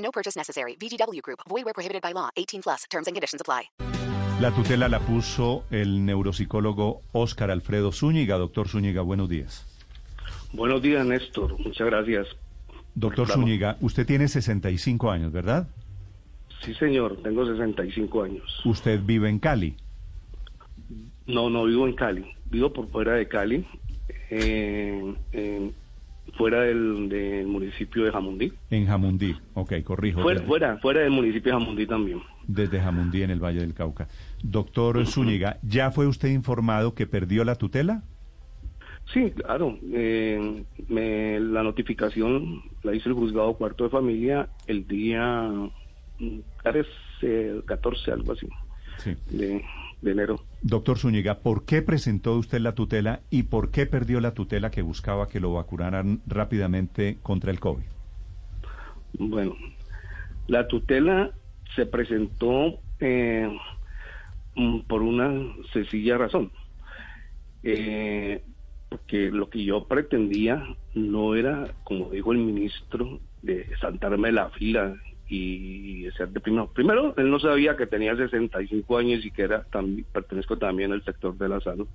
No purchase necessary. VGW Group. Void where prohibited by law. 18 plus. Terms and conditions apply. La tutela la puso el neuropsicólogo Óscar Alfredo Zúñiga. Doctor Zúñiga, buenos días. Buenos días, Néstor. Muchas gracias. Doctor Claro. Zúñiga, usted tiene 65 años, ¿verdad? Sí, señor. Tengo 65 años. Usted vive en Cali. No, no vivo en Cali. Vivo por fuera de Cali, eh, en- fuera del, del municipio de Jamundí. En Jamundí. Ok, corrijo. Fuera, fuera, fuera del municipio de Jamundí también. desde Jamundí, en el Valle del Cauca. Doctor Zúñiga, ¿ya fue usted informado que perdió la tutela? Sí, claro. eh, me- la notificación la hizo el juzgado cuarto de familia el día mm, 13, 14, algo así, Sí. de, de enero. Doctor Zúñiga, ¿por qué presentó usted la tutela y por qué perdió la tutela que buscaba que lo vacunaran rápidamente contra el COVID? Bueno, la tutela se presentó eh, mm, por una sencilla razón. Eh, porque lo que yo pretendía no era, como dijo el ministro, de saltarme la fila y de ser de primero. Primero, él no sabía que tenía 65 años y que era también, pertenezco también al sector de la salud.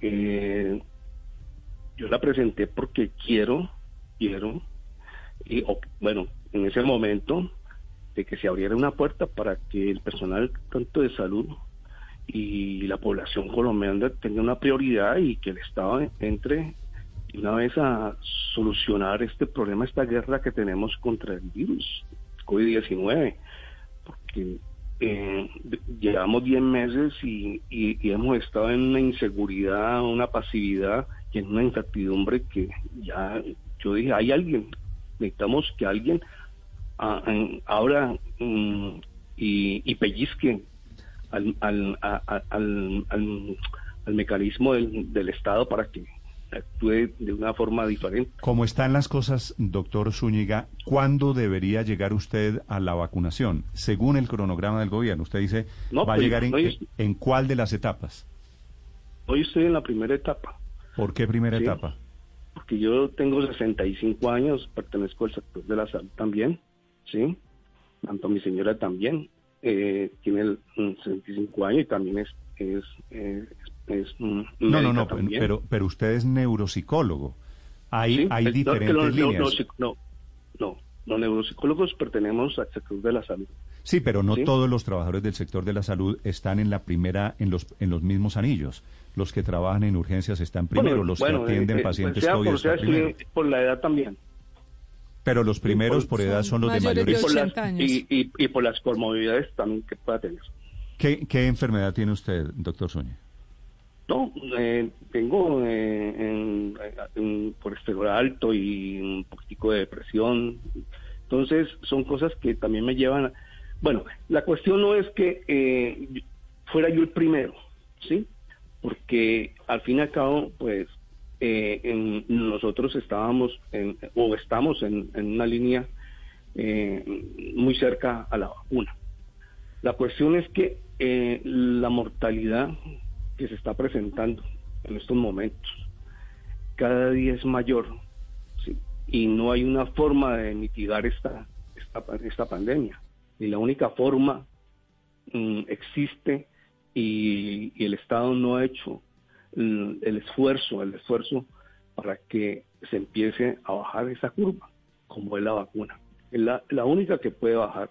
Eh, yo la presenté porque quiero, quiero y bueno, en ese momento de que se abriera una puerta para que el personal tanto de salud y la población colombiana tenga una prioridad y que el Estado entre una vez a solucionar este problema, esta guerra que tenemos contra el virus COVID-19, porque eh, llevamos 10 meses y, y- hemos estado en una inseguridad, una pasividad y en una incertidumbre que ya yo dije, hay alguien, necesitamos que alguien en- ahora mm, y, y pellizque al, al, a- a- al, al- al mecanismo del, del Estado para que actúe de una forma diferente. Como están las cosas, doctor Zúñiga, ¿cuándo debería llegar usted a la vacunación? Según el cronograma del gobierno, usted dice, No, ¿va a pues, llegar en, hoy- en cuál de las etapas? Hoy estoy en la primera etapa, ¿Por qué primera Sí. etapa? porque yo tengo 65 años, pertenezco al sector de la salud también, ¿sí? Tanto mi señora también eh, tiene el, mm, 65 años y también es... es, es, es, No, no, no, también. pero, pero usted es neuropsicólogo. Hay, Sí, hay no, diferentes los- líneas. no, no, los neuropsicólogos pertenecemos al sector de la salud. Sí, pero no Sí. todos los trabajadores del sector de la salud están en la primera, en los, en los mismos anillos. Los que trabajan en urgencias están primero, Bueno, los bueno, que atienden eh, eh, pacientes sea COVID por, están sea primero. sí, por la edad también. Pero los primeros por edad son los de mayores de mayores. por las, 80 años. y, y, y por las comorbilidades también que pueda tener. ¿Qué, ¿Qué enfermedad tiene usted, doctor Zúñiga? No, eh, tengo eh, en, en colesterol alto y un poquitico de depresión. Entonces, son cosas que también me llevan a... Bueno, la cuestión no es que eh, fuera yo el primero, ¿sí? Porque al fin y al cabo, pues, eh, en- nosotros estábamos, en, o estamos en, en una línea eh, muy cerca a la vacuna. La cuestión es que eh, la mortalidad que se está presentando en estos momentos cada día es mayor y no hay una forma de mitigar esta, esta, esta pandemia. Y la única forma mm, existe y, el Estado no ha hecho el, el esfuerzo, el esfuerzo para que se empiece a bajar esa curva, como es la vacuna. Es la, la única que puede bajar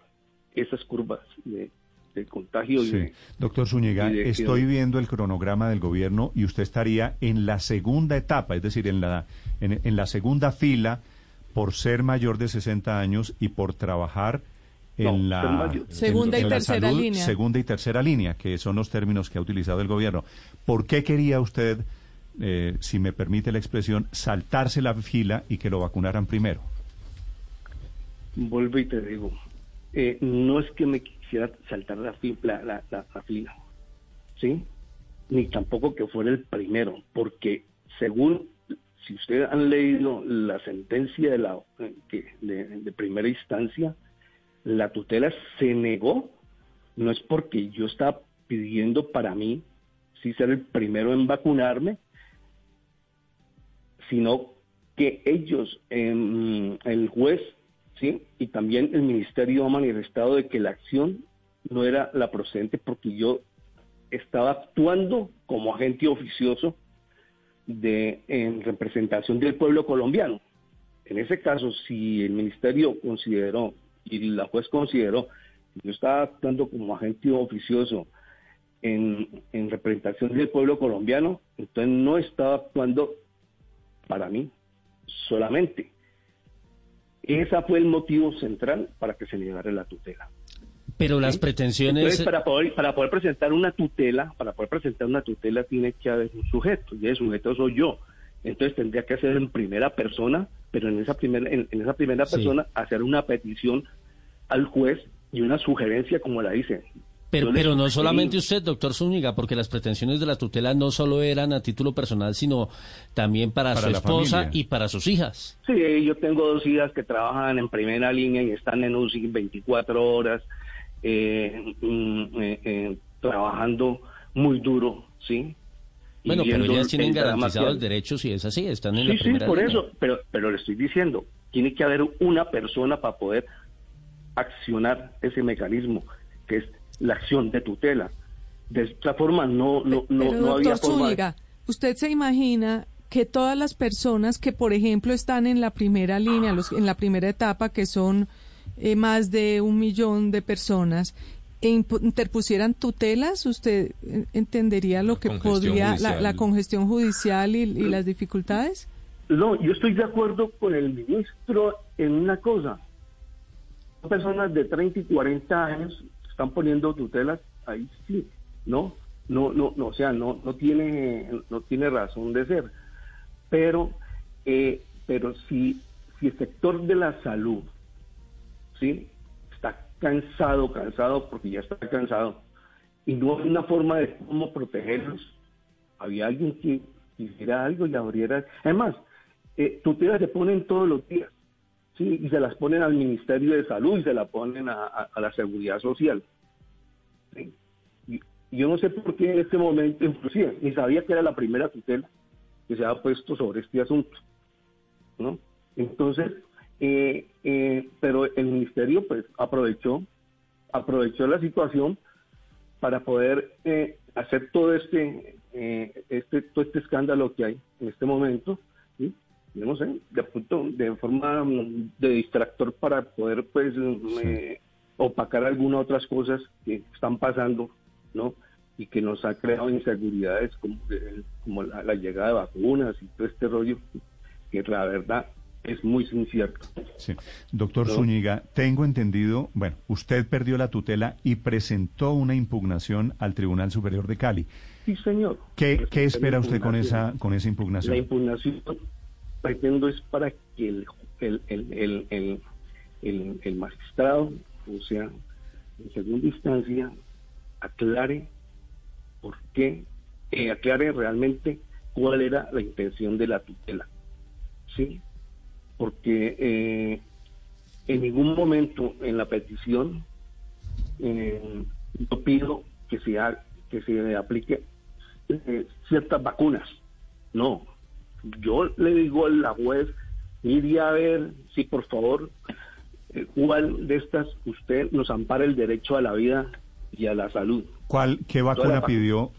esas curvas de, de contagio Sí. de, Doctor Zúñiga, de- estoy viendo el cronograma del gobierno y usted estaría en la segunda etapa, es decir, en la, en, en la segunda fila por ser mayor de 60 años y por trabajar en No, la mayor. en- Segunda y en tercera salud, línea. Segunda y tercera línea, que son los términos que ha utilizado el gobierno. ¿Por qué quería usted, eh, si me permite la expresión, saltarse la fila y que lo vacunaran primero? vuelvo y te digo, eh, no es que me quisiera saltar la, fi- la, la, la- la fila, ¿sí? Ni tampoco que fuera el primero, porque según, si ustedes han leído la sentencia de, la, eh, de, de primera instancia, la tutela se negó, no es porque yo estaba pidiendo para mí, sí ser el primero en vacunarme, sino que ellos, em, el juez, sí, y también el ministerio ha manifestado de que la acción no era la procedente porque yo estaba actuando como agente oficioso de en representación del pueblo colombiano. En ese caso, si el ministerio consideró y la juez consideró que yo estaba actuando como agente oficioso en, en representación del pueblo colombiano, entonces no estaba actuando para mí solamente. Ese fue el motivo central para que se negara la tutela. Pero las pretensiones... Entonces, para poder, para poder presentar una tutela, para poder presentar una tutela tiene que haber un sujeto, y el sujeto soy yo. Entonces tendría que hacer en primera persona, pero en esa primera, en, en esa primera Sí. persona hacer una petición al juez y una sugerencia como la dice. Pero, pero no solamente usted, doctor Zúñiga, porque las pretensiones de la tutela no solo eran a título personal, sino también para, Para su esposa familia. y para sus hijas. Sí, yo tengo dos hijas que trabajan en primera línea y están en UCI 24 horas, eh, mm, eh, eh, trabajando muy duro, ¿sí? Bueno, pero ellas tienen el garantizados derechos y es así, están en Sí, la sí, por línea. eso, pero, pero le estoy diciendo, tiene que haber una persona para poder accionar ese mecanismo, que es la acción de tutela. De esta forma no, no, no, Pero, no había doctor forma. de- Zúñiga, ¿usted se imagina que todas las personas que, por ejemplo, están en la primera línea, los, en la primera etapa, que son eh, más de un millón de personas, e interpusieran tutelas? ¿Usted eh, entendería lo La que podría, la, judicial. la congestión judicial y, y las dificultades? No, yo estoy de acuerdo con el ministro en una cosa. Personas de 30 y 40 años están poniendo tutelas, ahí sí, ¿no? No, no, no, o sea, no, no tiene, no tiene razón de ser. Pero, eh, pero si, si el sector de la salud, ¿sí? Está cansado, cansado, porque ya está cansado, y no hay una forma de cómo protegerlos, había alguien que hiciera algo y abriera. Además, eh, tutelas se ponen todos los días, ¿sí? Y se las ponen al Ministerio de Salud y se las ponen a, la Seguridad Social. Y- Yo no sé por qué en este momento, inclusive, ni sabía que era la primera tutela que se ha puesto sobre este asunto, ¿no? Entonces, eh, eh, pero el ministerio pues aprovechó, aprovechó la situación para poder eh, hacer todo este, eh, este, todo este escándalo que hay en este momento, no sé, de, punto, de forma mm, de distractor para poder pues eh, opacar algunas otras cosas que están pasando, ¿no? Y que nos ha creado inseguridades como, eh, como la, la llegada de vacunas y todo este rollo, que la verdad es muy incierto. Sí. Doctor No. Zúñiga, tengo entendido, bueno, usted perdió la tutela y presentó una impugnación al Tribunal Superior de Cali. Sí, señor. ¿Qué, qué espera usted con impugnación. esa, con esa La impugnación? Pretendo es para que el, el, el, el, el, el- el magistrado, o sea, en segunda instancia, aclare por qué, eh, aclare realmente cuál era la intención de la tutela. ¿Sí? Porque eh, en ningún momento en la petición eh, yo pido que se, ha- que se aplique eh, ciertas vacunas. No, yo le digo a la juez, iría a ver si por favor, eh, cuál de estas usted nos ampara el derecho a la vida y a la salud. ¿Cuál, ¿Qué vacuna pidió?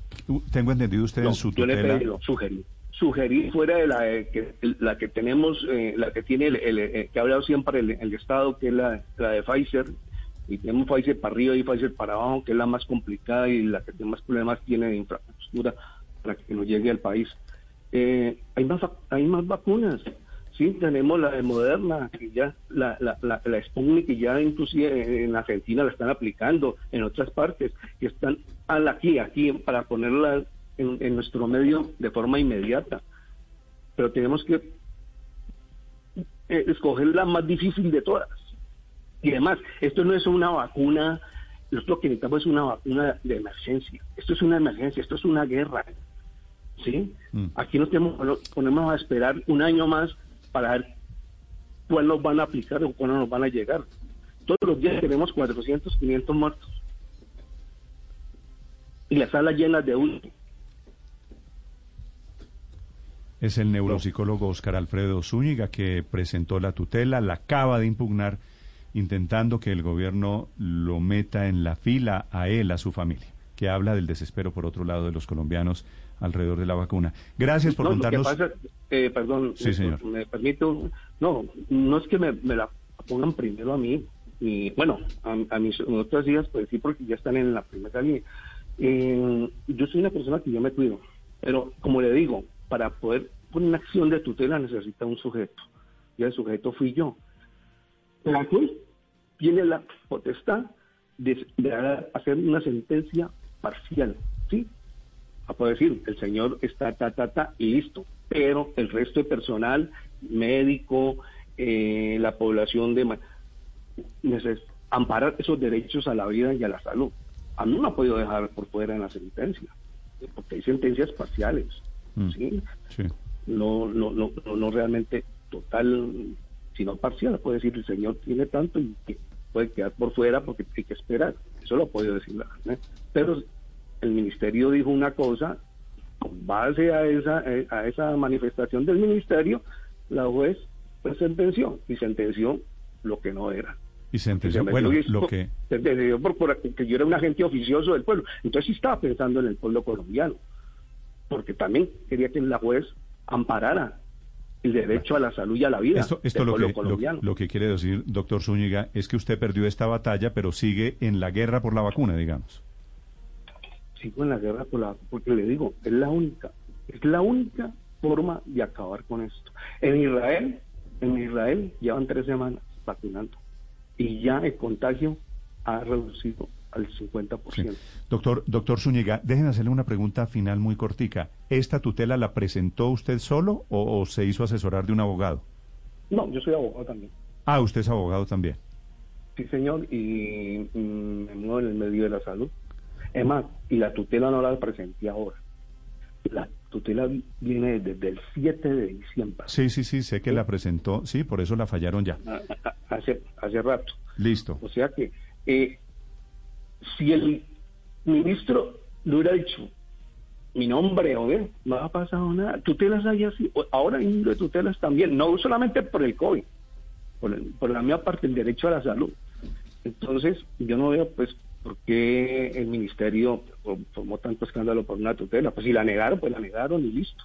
Tengo entendido usted No, en su yo le tutela. pedí, no, sugerí. Sugerí fuera de la eh, que, la que tenemos, eh, la que tiene el, el, eh, que ha hablado siempre el, el Estado, que es la, la de Pfizer, y tenemos Pfizer para arriba y Pfizer para abajo, que es la más complicada y la que más problemas tiene de infraestructura para que nos llegue al país. Eh, hay más hay más vacunas. Sí, tenemos la de Moderna, que ya la, la, la, la Sputnik, que ya inclusive en Argentina la están aplicando, en otras partes, que están aquí, aquí, para ponerla en, en nuestro medio de forma inmediata. Pero tenemos que eh, escoger la más difícil de todas, Y además, esto no es una vacuna, lo que necesitamos es una vacuna de emergencia. Esto es una emergencia, esto es una guerra. ¿Sí? Mm. Aquí nos tenemos, ponemos a esperar un año más para ver cuál nos van a aplicar o cuándo nos van a llegar. Todos los días tenemos 400, 500 muertos. Y las salas llenas de último. Es el neuropsicólogo Oscar Alfredo Zúñiga que presentó la tutela, la acaba de impugnar, intentando que el gobierno lo meta en la fila a él, a su familia, que habla del desespero, por otro lado, de los colombianos alrededor de la vacuna. Gracias por No, contarnos. Lo que pasa, eh, perdón, Sí, señor. me permito, no, no es que me, me la pongan primero a mí, y bueno, a, a mis otras hijas, pues sí, porque ya están en la primera línea. Eh, yo soy una persona que yo me cuido, pero como le digo, para poder poner una acción de tutela necesita un sujeto, y el sujeto fui yo. La juez tiene la potestad de, de hacer una sentencia parcial. A poder decir, el señor está ta, ta, ta, y listo. Pero el resto de personal, médico, eh, la población de... amparar esos derechos a la vida y a la salud. A mí no me ha podido dejar por fuera en la sentencia, porque hay sentencias parciales, Mm. ¿sí? Sí. No, no, no, no, no realmente total, sino parcial. Puede decir, el señor tiene tanto y que puede quedar por fuera porque hay que esperar. Eso lo ha podido decir la ¿eh? Pero el ministerio dijo una cosa, con base a esa, eh, a esa manifestación del ministerio, la juez pues sentenció y sentenció lo que no era. Y sentenció, Se bueno, lo que... sentenció por, por- que yo era un agente oficioso del pueblo. Entonces sí estaba pensando en el pueblo colombiano, porque también quería que la juez amparara el derecho a la salud y a la vida Esto, lo, pueblo que, lo, lo que quiere decir, doctor Zúñiga, es que usted perdió esta batalla, pero sigue en la guerra por la vacuna, digamos. Sigo en la guerra por la, porque le digo, es la única, es la única forma de acabar con esto. En Israel, en Israel llevan tres semanas vacunando y ya el contagio ha reducido al 50%. Sí. Doctor, doctor Zúñiga, déjenme hacerle una pregunta final muy cortica. ¿Esta tutela la presentó usted solo o, o se hizo asesorar de un abogado? No, yo soy abogado también. Ah, usted es abogado también. Sí, señor, y mm, me muevo en el medio de la salud. Es más, y la tutela no la presenté ahora. La tutela viene desde el 7 de diciembre, Sí, sí, sí, sé que la presentó, sí, por eso la fallaron ya. a- a- hace, hace rato. Listo. O sea que eh, si el ministro le hubiera dicho mi nombre, o ver, no ha pasado nada. Tutelas hay así. Ahora hay un de tutelas también, no solamente por el COVID, por, el- por la misma parte, el derecho a la salud. Entonces, yo no veo, pues, por qué el ministerio for- formó tanto escándalo por una tutela. Pues si la negaron, pues la negaron y listo.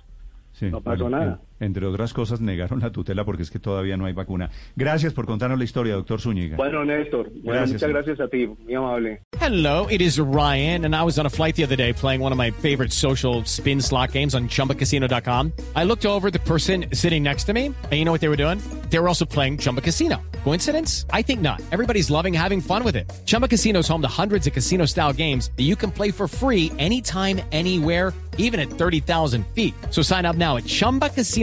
Sí, No pasó bueno, nada. En- entre otras cosas, negaron la tutela porque es que todavía no hay vacuna. Gracias por contarnos la historia, doctor Zúñiga. Bueno, Néstor, Gracias, muchas gracias a ti, muy amable. Hello, it is Ryan, and I was on a flight the other day playing one of my favorite social spin slot games on chumbacasino.com. I looked over at the person sitting next to me, and you know what they were doing? They were also playing Chumba Casino. Coincidence? I think not. Everybody's loving having fun with it. Chumba Casino is home to hundreds of casino style games that you can play for free anytime, anywhere even at 30,000 feet. So sign up now at ChumbaCasino.com